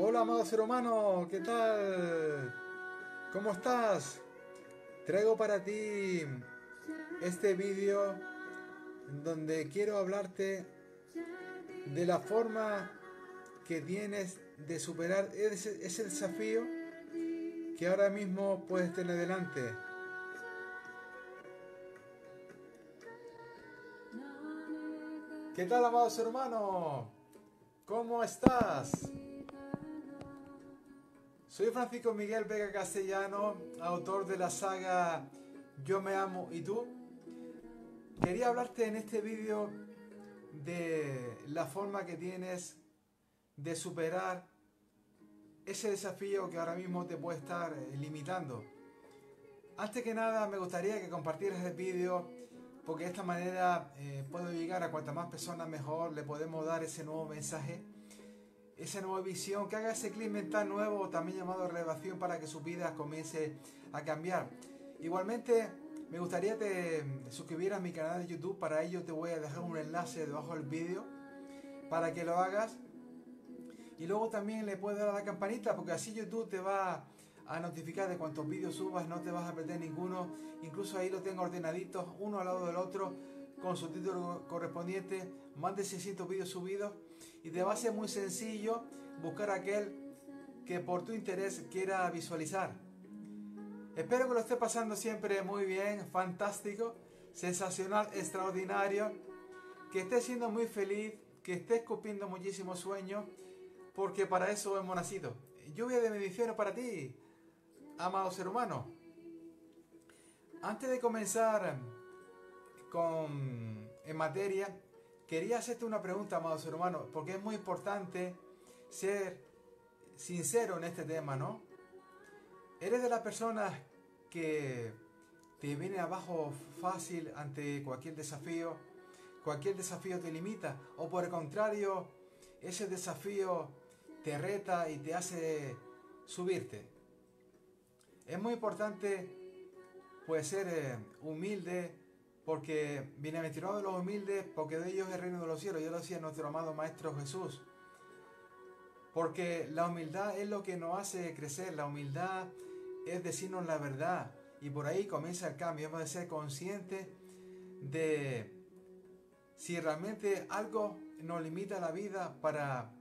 Hola, amado ser humano, ¿qué tal? ¿Cómo estás? Traigo para ti este vídeo donde quiero hablarte de la forma que tienes de superar ese, desafío que ahora mismo puedes tener delante. ¿Qué tal, amado ser humano? ¿Cómo estás? Soy Francisco Miguel Vega Castellano, autor de la saga Yo me amo y tú. Quería hablarte en este vídeo de la forma que tienes de superar ese desafío que ahora mismo te puede estar limitando. Antes que nada me gustaría que compartieras el vídeo porque de esta manera eh, puedo llegar a cuantas más personas mejor, le podemos dar ese nuevo mensaje esa nueva visión, que haga ese clic mental nuevo, también llamado relevación, para que su vida comience a cambiar. Igualmente, me gustaría que te suscribieras a mi canal de YouTube, para ello te voy a dejar un enlace debajo del vídeo, para que lo hagas. Y luego también le puedes dar a la campanita, porque así YouTube te va a notificar de cuántos vídeos subas, no te vas a perder ninguno. Incluso ahí lo tengo ordenaditos, uno al lado del otro, con su título correspondiente, más de 600 vídeos subidos y te va a ser muy sencillo buscar aquel que por tu interés quiera visualizar. Espero que lo esté pasando siempre muy bien, fantástico, sensacional, extraordinario, que estés siendo muy feliz, que estés cumpliendo muchísimos sueños, porque para eso hemos nacido. Lluvia de bendiciones para ti, amado ser humano. Antes de comenzar con en materia, Quería hacerte una pregunta, amado ser humano, porque es muy importante ser sincero en este tema, ¿no? ¿Eres de las personas que te viene abajo fácil ante cualquier desafío? ¿Cualquier desafío te limita? ¿O por el contrario, ese desafío te reta y te hace subirte? Es muy importante pues ser eh, humilde porque bienaventurados los humildes, porque de ellos es el reino de los cielos. Yo lo decía nuestro amado Maestro Jesús. Porque la humildad es lo que nos hace crecer, la humildad es decirnos la verdad. Y por ahí comienza el cambio, hemos de ser conscientes de si realmente algo nos limita la vida para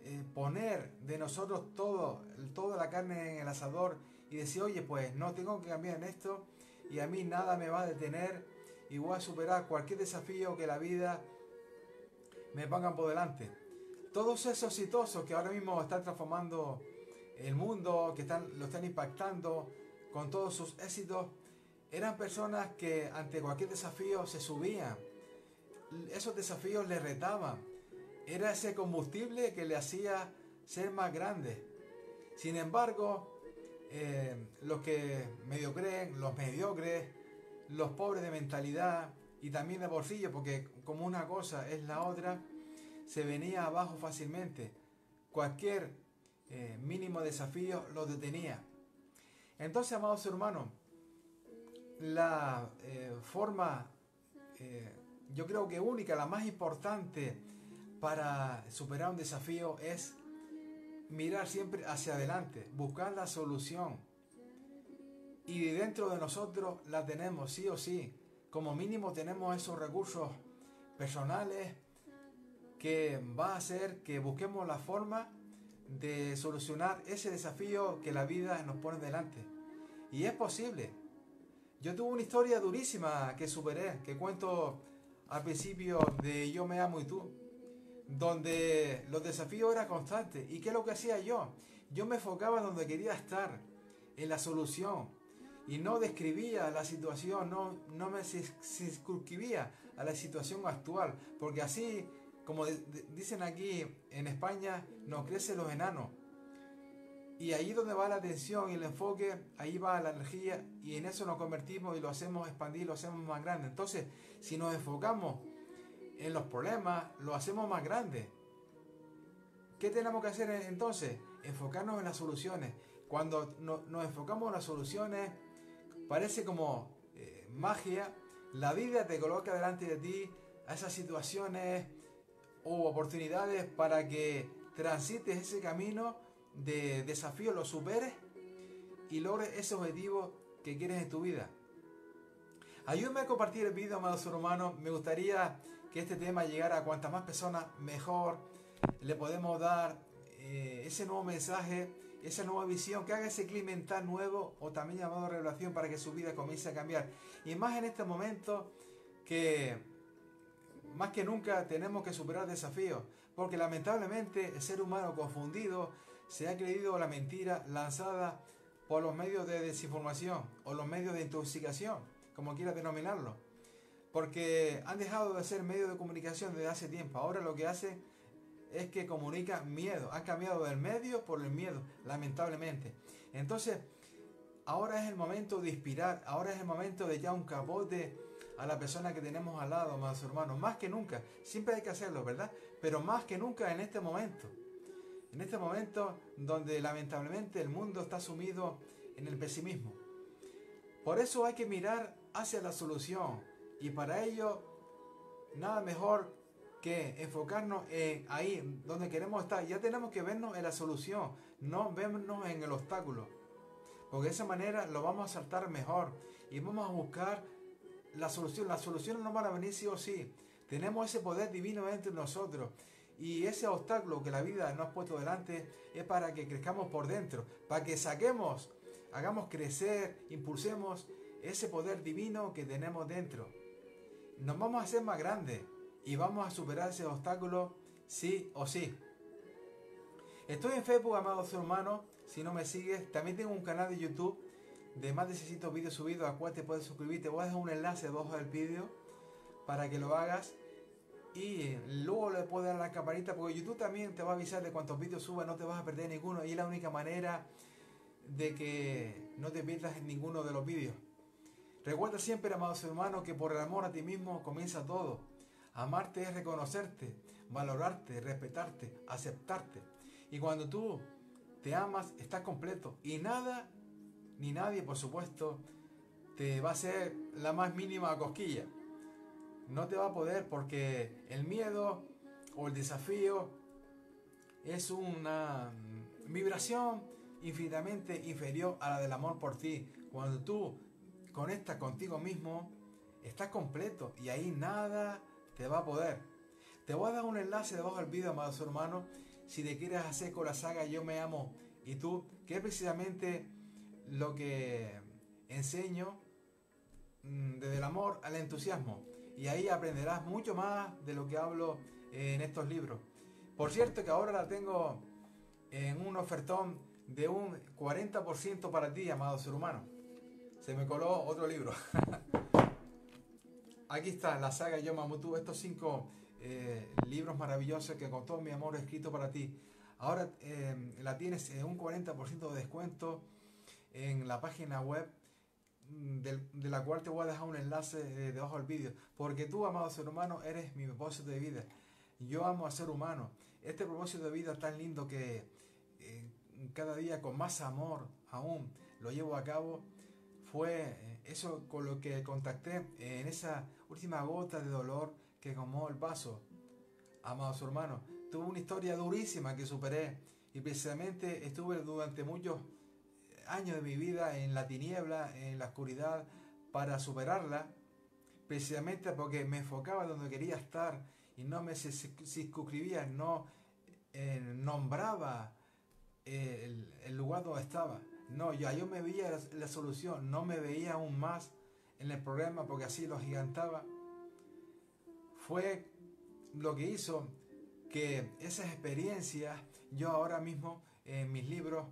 eh, poner de nosotros todo, toda la carne en el asador y decir, oye, pues no tengo que cambiar en esto y a mí nada me va a detener y voy a superar cualquier desafío que la vida me pongan por delante. Todos esos exitosos que ahora mismo están transformando el mundo, que están, lo están impactando con todos sus éxitos, eran personas que ante cualquier desafío se subían. Esos desafíos le retaban. Era ese combustible que le hacía ser más grande. Sin embargo, eh, los que medio creen, los mediocres, los pobres de mentalidad y también de bolsillo, porque como una cosa es la otra, se venía abajo fácilmente. Cualquier eh, mínimo desafío lo detenía. Entonces, amados hermanos, la eh, forma, eh, yo creo que única, la más importante para superar un desafío es mirar siempre hacia adelante, buscar la solución y dentro de nosotros la tenemos, sí o sí. Como mínimo tenemos esos recursos personales que va a hacer que busquemos la forma de solucionar ese desafío que la vida nos pone delante. Y es posible. Yo tuve una historia durísima que superé, que cuento al principio de Yo me amo y tú, donde los desafíos eran constantes. ¿Y qué es lo que hacía yo? Yo me enfocaba donde quería estar, en la solución, y no describía la situación, no, no me circunscribía a la situación actual, porque así, como dicen aquí en España, nos crecen los enanos. Y ahí donde va la atención y el enfoque, ahí va la energía y en eso nos convertimos y lo hacemos expandir, lo hacemos más grande. Entonces, si nos enfocamos en los problemas, lo hacemos más grande. ¿Qué tenemos que hacer entonces? Enfocarnos en las soluciones. Cuando nos enfocamos en las soluciones, Parece como eh, magia. La vida te coloca delante de ti a esas situaciones o oportunidades para que transites ese camino de desafío, lo superes y logres ese objetivo que quieres en tu vida. Ayúdame a compartir el video, amados hermanos. Me gustaría que este tema llegara a cuantas más personas mejor. Le podemos dar eh, ese nuevo mensaje, esa nueva visión, que haga ese clima mental nuevo o también llamado revelación para que su vida comience a cambiar. Y más en este momento que más que nunca tenemos que superar desafíos, porque lamentablemente el ser humano confundido se ha creído la mentira lanzada por los medios de desinformación o los medios de intoxicación, como quiera denominarlo. Porque han dejado de ser medios de comunicación desde hace tiempo. Ahora lo que hacen es que comunican miedo. Han cambiado del medio por el miedo, lamentablemente. Entonces, ahora es el momento de inspirar. Ahora es el momento de ya un capote a la persona que tenemos al lado, más hermanos. Más que nunca. Siempre hay que hacerlo, ¿verdad? Pero más que nunca en este momento. En este momento donde lamentablemente el mundo está sumido en el pesimismo. Por eso hay que mirar hacia la solución. Y para ello, nada mejor que enfocarnos en ahí donde queremos estar. Ya tenemos que vernos en la solución, no vernos en el obstáculo. Porque de esa manera lo vamos a saltar mejor y vamos a buscar la solución. Las soluciones no van a venir sí o sí. Tenemos ese poder divino entre nosotros. Y ese obstáculo que la vida nos ha puesto delante es para que crezcamos por dentro, para que saquemos, hagamos crecer, impulsemos ese poder divino que tenemos dentro. Nos vamos a hacer más grandes y vamos a superar ese obstáculo sí o sí. Estoy en Facebook, amados hermanos. Si no me sigues, también tengo un canal de YouTube de más de 600 vídeos subidos a cual te puedes suscribir. Te voy a dejar un enlace debajo del vídeo para que lo hagas. Y luego le puedes dar la campanita porque YouTube también te va a avisar de cuántos vídeos subas, no te vas a perder ninguno. Y es la única manera de que no te pierdas ninguno de los vídeos. Recuerda siempre, amados hermanos, que por el amor a ti mismo comienza todo. Amarte es reconocerte, valorarte, respetarte, aceptarte. Y cuando tú te amas, estás completo. Y nada, ni nadie, por supuesto, te va a hacer la más mínima cosquilla. No te va a poder porque el miedo o el desafío es una vibración infinitamente inferior a la del amor por ti. Cuando tú conectas contigo mismo, estás completo y ahí nada te va a poder. Te voy a dar un enlace debajo del vídeo, amados hermanos, si te quieres hacer con la saga Yo me amo y tú, que es precisamente lo que enseño mm, desde el amor al entusiasmo. Y ahí aprenderás mucho más de lo que hablo en estos libros. Por cierto que ahora la tengo en un ofertón de un 40% para ti, amado ser humano. Se me coló otro libro. Aquí está la saga Yo Mamutu, estos cinco eh, libros maravillosos que con todo mi amor he escrito para ti. Ahora eh, la tienes en un 40% de descuento en la página web mm, de, la cual te voy a dejar un enlace eh, debajo del vídeo. Porque tú, amado ser humano, eres mi propósito de vida. Yo amo a ser humano. Este propósito de vida tan lindo que cada día con más amor aún lo llevo a cabo fue eso con lo que contacté en esa última gota de dolor que tomó el paso. Amados hermanos, tuve una historia durísima que superé y precisamente estuve durante muchos años de mi vida en la tiniebla, en la oscuridad, para superarla, precisamente porque me enfocaba donde quería estar y no me circunscribía, no eh, nombraba el, el, lugar donde estaba. No, ya yo me veía la, solución, no me veía aún más en el problema porque así lo agigantaba, fue lo que hizo que esas experiencias yo ahora mismo en mis libros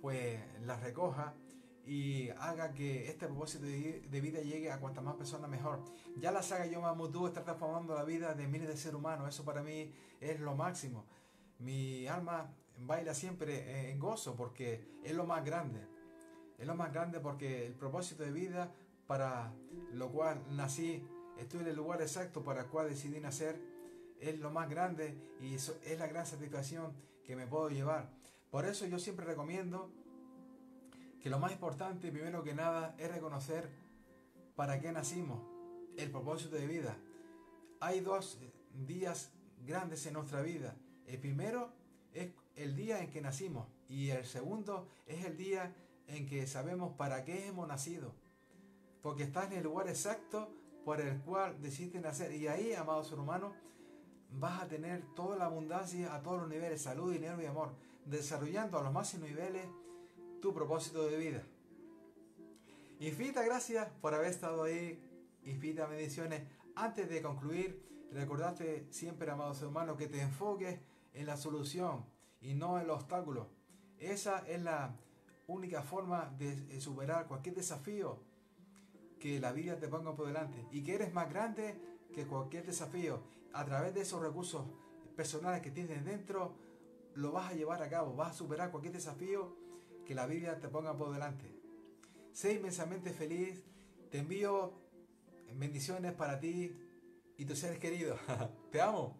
pues las recoja y haga que este propósito de vida llegue a cuantas más personas mejor. Ya la saga Yo Mamutu está transformando la vida de miles de seres humanos, eso para mí es lo máximo. Mi alma baila siempre en gozo porque es lo más grande. Es lo más grande porque el propósito de vida para lo cual nací, estoy en el lugar exacto para el cual decidí nacer, es lo más grande y eso es la gran satisfacción que me puedo llevar. Por eso yo siempre recomiendo que lo más importante, primero que nada, es reconocer para qué nacimos, el propósito de vida. Hay dos días grandes en nuestra vida. El primero es el día en que nacimos y el segundo es el día en que sabemos para qué hemos nacido. Porque estás en el lugar exacto por el cual decidiste nacer. Y ahí, amado ser humano, vas a tener toda la abundancia a todos los niveles, salud, dinero y amor, desarrollando a los máximos niveles tu propósito de vida. Infinitas gracias por haber estado ahí. Infinitas bendiciones. Antes de concluir, recordate siempre, amado ser humano, que te enfoques en la solución y no en los obstáculos. Esa es la única forma de superar cualquier desafío que la vida te ponga por delante y que eres más grande que cualquier desafío. A través de esos recursos personales que tienes dentro, lo vas a llevar a cabo, vas a superar cualquier desafío que la Biblia te ponga por delante. Sé inmensamente feliz, te envío bendiciones para ti y tus seres queridos. te amo.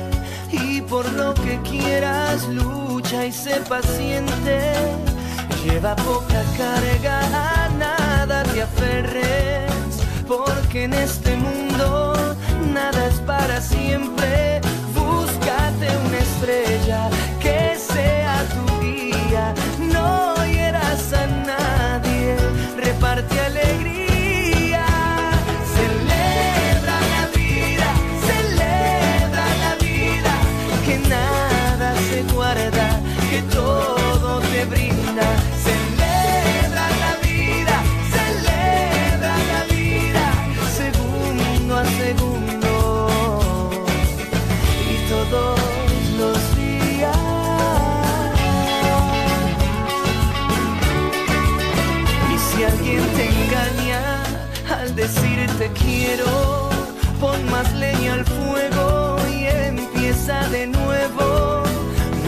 por lo que quieras lucha y sé paciente. Lleva poca carga, a nada te aferres, porque en este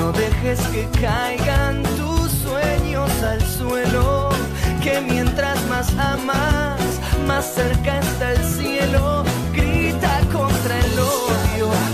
No dejes que caigan tus sueños al suelo, que mientras más amas, más cerca está el cielo, grita contra el odio.